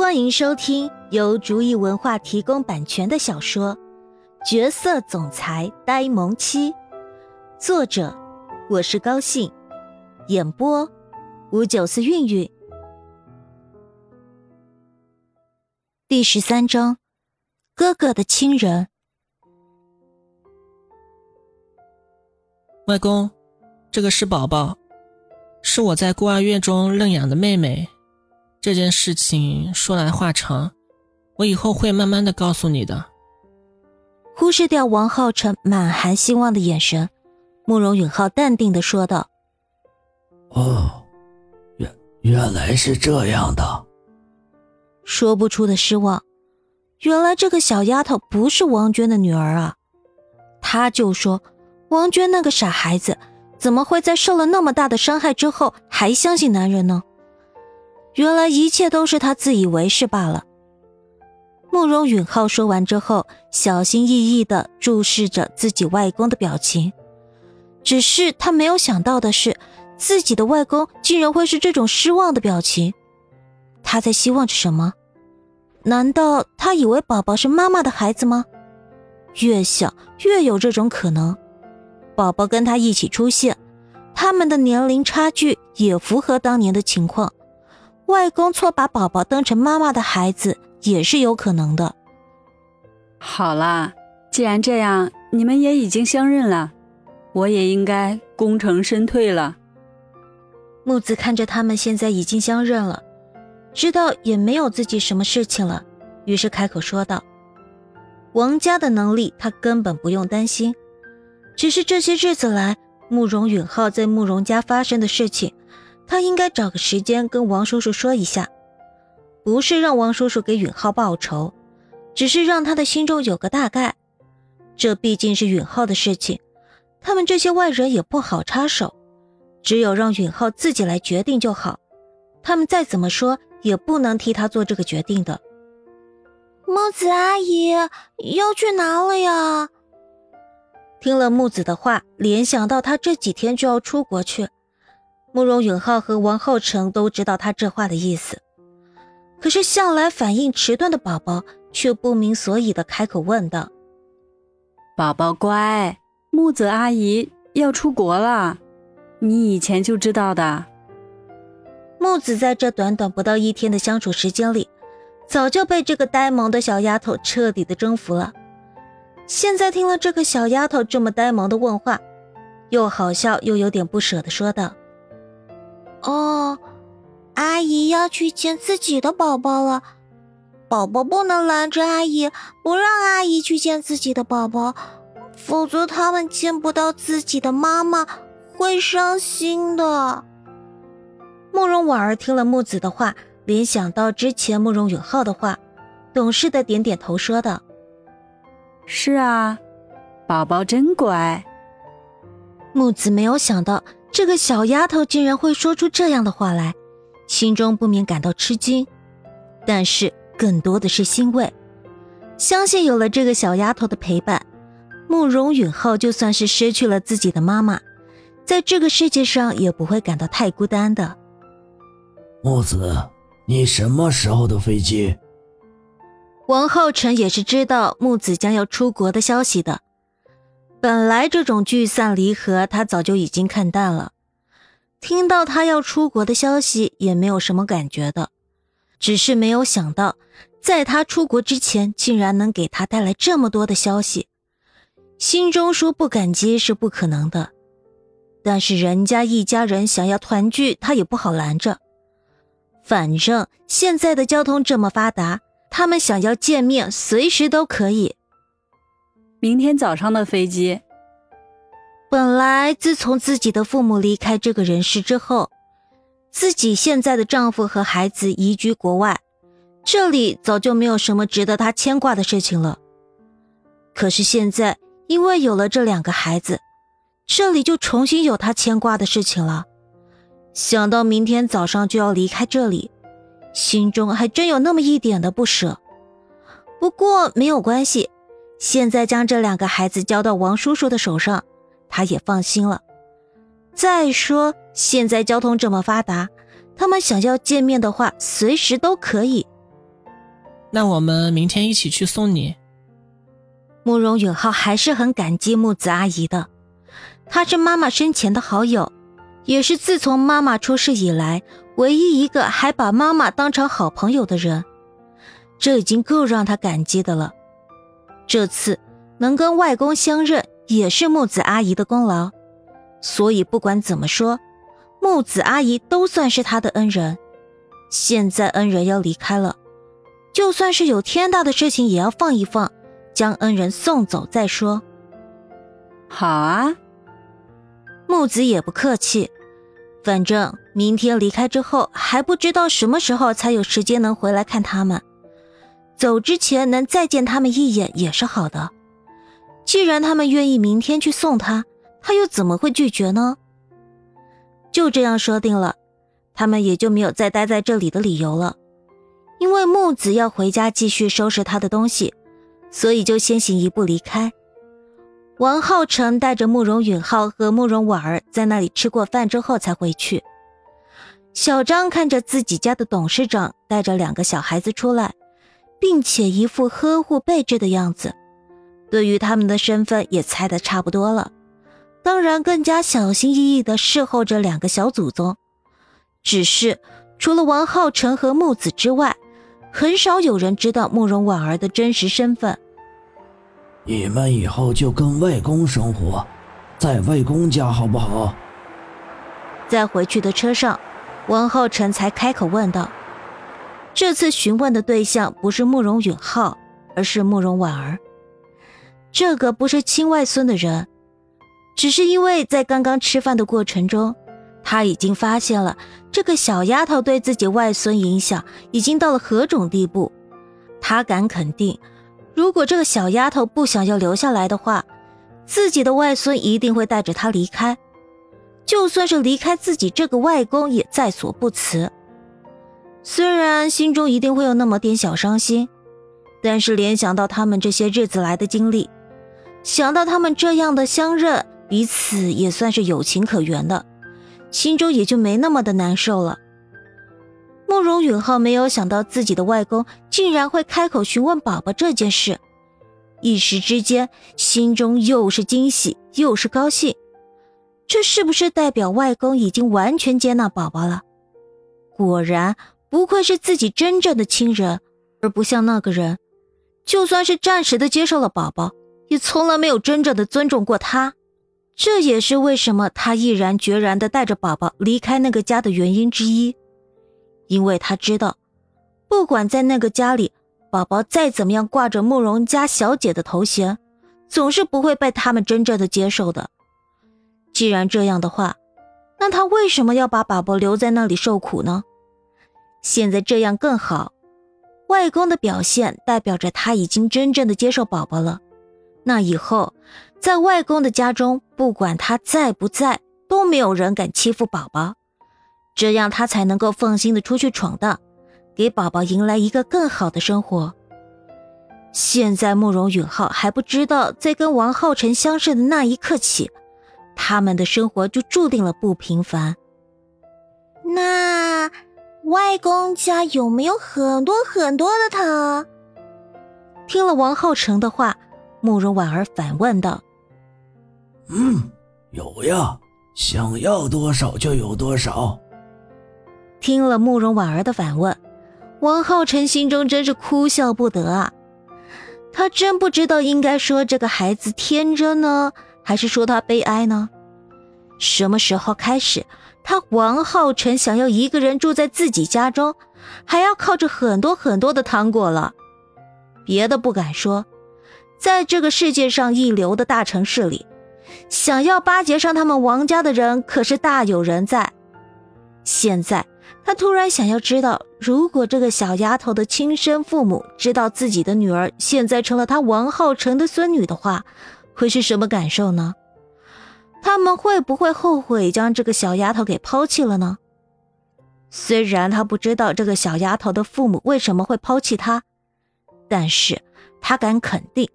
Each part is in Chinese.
欢迎收听由竹意文化提供版权的小说《角色总裁呆萌妻》，作者我是高兴，演播五九四韵韵。第十三章，哥哥的亲人。外公，这个是宝宝，是我在孤儿院中认养的妹妹。这件事情说来话长，我以后会慢慢的告诉你的。忽视掉王浩辰满含希望的眼神，慕容允浩淡定的说道：“哦，原原来是这样的。”说不出的失望。原来这个小丫头不是王娟的女儿啊！他就说，王娟那个傻孩子，怎么会在受了那么大的伤害之后还相信男人呢？原来一切都是他自以为是罢了。慕容允浩说完之后，小心翼翼地注视着自己外公的表情。只是他没有想到的是，自己的外公竟然会是这种失望的表情。他在希望着什么？难道他以为宝宝是妈妈的孩子吗？越想越有这种可能。宝宝跟他一起出现，他们的年龄差距也符合当年的情况。外公错把宝宝当成妈妈的孩子也是有可能的。好啦，既然这样，你们也已经相认了，我也应该功成身退了。木子看着他们现在已经相认了，知道也没有自己什么事情了，于是开口说道：“王家的能力他根本不用担心，只是这些日子来，慕容允浩在慕容家发生的事情。”他应该找个时间跟王叔叔说一下，不是让王叔叔给允浩报仇，只是让他的心中有个大概。这毕竟是允浩的事情，他们这些外人也不好插手，只有让允浩自己来决定就好。他们再怎么说也不能替他做这个决定的。木子阿姨要去哪里呀？听了木子的话，联想到他这几天就要出国去。慕容允浩和王浩成都知道他这话的意思，可是向来反应迟钝的宝宝却不明所以的开口问道：“宝宝乖，木子阿姨要出国了，你以前就知道的。”木子在这短短不到一天的相处时间里，早就被这个呆萌的小丫头彻底的征服了。现在听了这个小丫头这么呆萌的问话，又好笑又有点不舍的说道。哦，阿姨要去见自己的宝宝了，宝宝不能拦着阿姨，不让阿姨去见自己的宝宝，否则他们见不到自己的妈妈会伤心的。慕容婉儿听了木子的话，联想到之前慕容允浩的话，懂事的点点头，说道：“是啊，宝宝真乖。”木子没有想到。这个小丫头竟然会说出这样的话来，心中不免感到吃惊，但是更多的是欣慰。相信有了这个小丫头的陪伴，慕容允浩就算是失去了自己的妈妈，在这个世界上也不会感到太孤单的。木子，你什么时候的飞机？王浩辰也是知道木子将要出国的消息的。本来这种聚散离合，他早就已经看淡了。听到他要出国的消息，也没有什么感觉的，只是没有想到，在他出国之前，竟然能给他带来这么多的消息。心中说不感激是不可能的，但是人家一家人想要团聚，他也不好拦着。反正现在的交通这么发达，他们想要见面，随时都可以。明天早上的飞机。本来自从自己的父母离开这个人世之后，自己现在的丈夫和孩子移居国外，这里早就没有什么值得他牵挂的事情了。可是现在，因为有了这两个孩子，这里就重新有他牵挂的事情了。想到明天早上就要离开这里，心中还真有那么一点的不舍。不过没有关系。现在将这两个孩子交到王叔叔的手上，他也放心了。再说，现在交通这么发达，他们想要见面的话，随时都可以。那我们明天一起去送你。慕容允浩还是很感激木子阿姨的，她是妈妈生前的好友，也是自从妈妈出事以来唯一一个还把妈妈当成好朋友的人，这已经够让他感激的了。这次能跟外公相认，也是木子阿姨的功劳，所以不管怎么说，木子阿姨都算是他的恩人。现在恩人要离开了，就算是有天大的事情，也要放一放。将恩人送走再说。好啊，木子也不客气，反正明天离开之后还不知道什么时候才有时间能回来看他们。走之前能再见他们一眼也是好的。既然他们愿意明天去送他，他又怎么会拒绝呢？就这样说定了，他们也就没有再待在这里的理由了。因为木子要回家继续收拾他的东西。所以就先行一步离开。王浩成带着慕容允浩和慕容婉儿在那里吃过饭之后才回去。小张看着自己家的董事长带着两个小孩子出来，并且一副呵护备至的样子，对于他们的身份也猜得差不多了，当然更加小心翼翼地侍候着两个小祖宗。只是除了王浩辰和木子之外，很少有人知道慕容婉儿的真实身份。你们以后就跟外公生活，在外公家好不好？在回去的车上，王浩辰才开口问道。这次询问的对象不是慕容允浩，而是慕容婉儿。这个不是亲外孙的人，只是因为在刚刚吃饭的过程中。他已经发现了这个小丫头对自己外孙影响已经到了何种地步。他敢肯定，如果这个小丫头不想要留下来的话，自己的外孙一定会带着她离开。就算是离开自己这个外公，也在所不辞。虽然心中一定会有那么点小伤心，但是联想到他们这些日子来的经历，想到他们这样的相认，彼此也算是有情可原的。心中也就没那么的难受了。慕容允浩没有想到自己的外公竟然会开口询问宝宝这件事，一时之间心中又是惊喜又是高兴。这是不是代表外公已经完全接纳宝宝了？果然不愧是自己真正的亲人，而不像那个人，就算是暂时的接受了宝宝，也从来没有真正的尊重过他。这也是为什么他毅然决然的带着宝宝离开那个家的原因之一，因为他知道，不管在那个家里，宝宝再怎么样挂着慕容家小姐的头衔，总是不会被他们真正的接受的。既然这样的话，那他为什么要把宝宝留在那里受苦呢？现在这样更好，外公的表现代表着他已经真正的接受宝宝了。那以后，在外公的家中，不管他在不在，都没有人敢欺负宝宝，这样他才能够放心的出去闯荡，给宝宝迎来一个更好的生活。现在慕容允浩还不知道，在跟王浩辰相识的那一刻起，他们的生活就注定了不平凡。那外公家有没有很多很多的糖？听了王浩成的话。慕容婉儿反问道：“嗯，有呀，想要多少就有多少。”听了慕容婉儿的反问，王浩辰心中真是哭笑不得啊！他真不知道应该说这个孩子天真呢，还是说他悲哀呢？什么时候开始，他王浩辰想要一个人住在自己家中，还要靠着很多很多的糖果了？别的不敢说。在这个世界上一流的大城市里，想要巴结上他们王家的人可是大有人在。现在他突然想要知道，如果这个小丫头的亲生父母知道自己的女儿现在成了他王浩辰的孙女的话，会是什么感受呢？他们会不会后悔将这个小丫头给抛弃了呢？虽然他不知道这个小丫头的父母为什么会抛弃她，但是他敢肯定。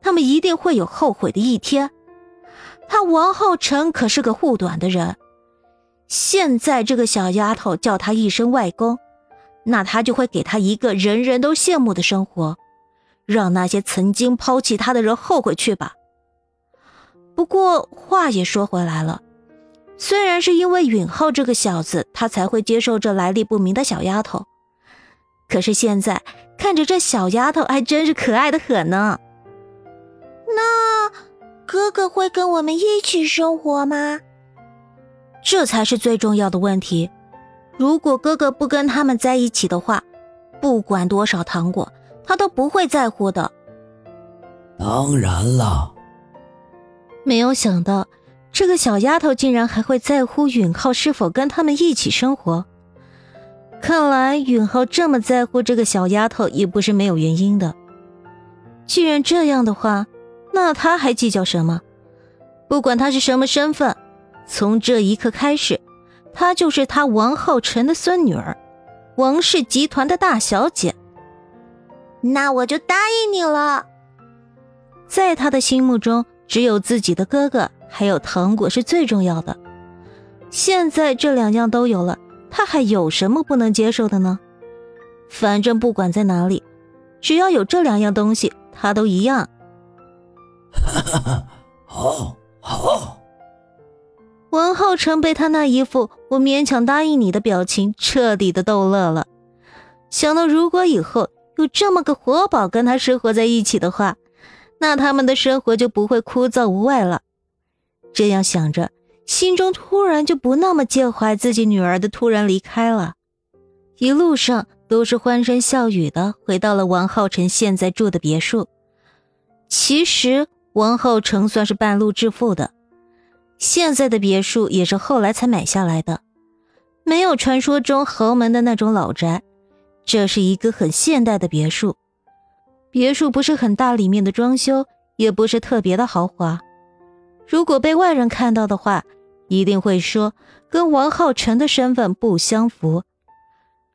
他们一定会有后悔的一天。他王浩辰可是个护短的人，现在这个小丫头叫他一声外公，那他就会给他一个人人都羡慕的生活，让那些曾经抛弃他的人后悔去吧。不过话也说回来了，虽然是因为允浩这个小子，他才会接受这来历不明的小丫头，可是现在看着这小丫头，还真是可爱的很呢。那哥哥会跟我们一起生活吗？这才是最重要的问题。如果哥哥不跟他们在一起的话，不管多少糖果，他都不会在乎的。当然了。没有想到，这个小丫头竟然还会在乎允浩是否跟他们一起生活。看来允浩这么在乎这个小丫头，也不是没有原因的。既然这样的话，那他还计较什么？不管他是什么身份，从这一刻开始，她就是他王浩辰的孙女儿，王氏集团的大小姐。那我就答应你了。在他的心目中。只有自己的哥哥还有糖果是最重要的。现在这两样都有了，他还有什么不能接受的呢？反正不管在哪里，只要有这两样东西，他都一样。哈哈哈，好，好。文浩成被他那一副“我勉强答应你”的表情彻底的逗乐了。想到如果以后有这么个活宝跟他生活在一起的话，那他们的生活就不会枯燥无味了。这样想着，心中突然就不那么介怀自己女儿的突然离开了。一路上都是欢声笑语的，回到了王浩辰现在住的别墅。其实王浩成算是半路致富的，现在的别墅也是后来才买下来的，没有传说中豪门的那种老宅，这是一个很现代的别墅。别墅不是很大，里面的装修也不是特别的豪华。如果被外人看到的话，一定会说跟王浩辰的身份不相符。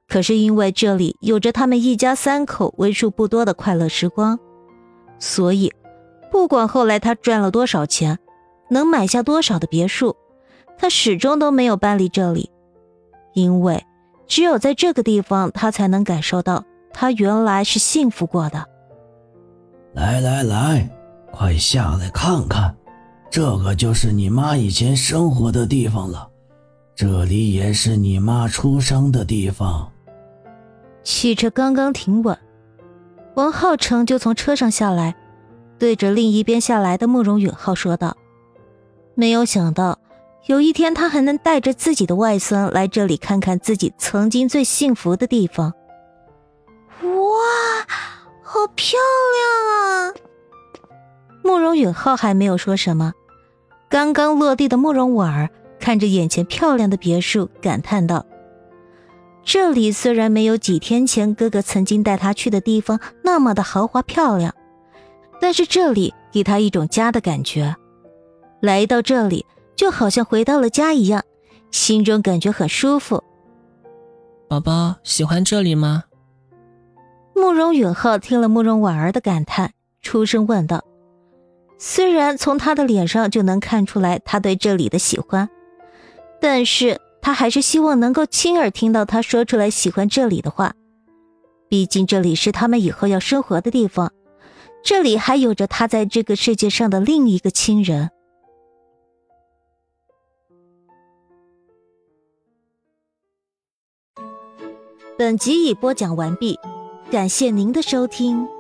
可是因为这里有着他们一家三口为数不多的快乐时光，所以不管后来他赚了多少钱，能买下多少的别墅，他始终都没有搬离这里，因为只有在这个地方，他才能感受到他原来是幸福过的。来来来，快下来看看，这个就是你妈以前生活的地方了，这里也是你妈出生的地方。汽车刚刚停稳，王浩成就从车上下来，对着另一边下来的慕容允浩说道：“没有想到，有一天他还能带着自己的外孙来这里看看自己曾经最幸福的地方。”好漂亮啊！慕容允浩还没有说什么，刚刚落地的慕容婉儿看着眼前漂亮的别墅，感叹道：“这里虽然没有几天前哥哥曾经带他去的地方那么的豪华漂亮，但是这里给他一种家的感觉。来到这里就好像回到了家一样，心中感觉很舒服。”宝宝喜欢这里吗？慕容允浩听了慕容婉儿的感叹，出声问道：“虽然从他的脸上就能看出来他对这里的喜欢，但是他还是希望能够亲耳听到他说出来喜欢这里的话。毕竟这里是他们以后要生活的地方，这里还有着他在这个世界上的另一个亲人。”本集已播讲完毕。感谢您的收听。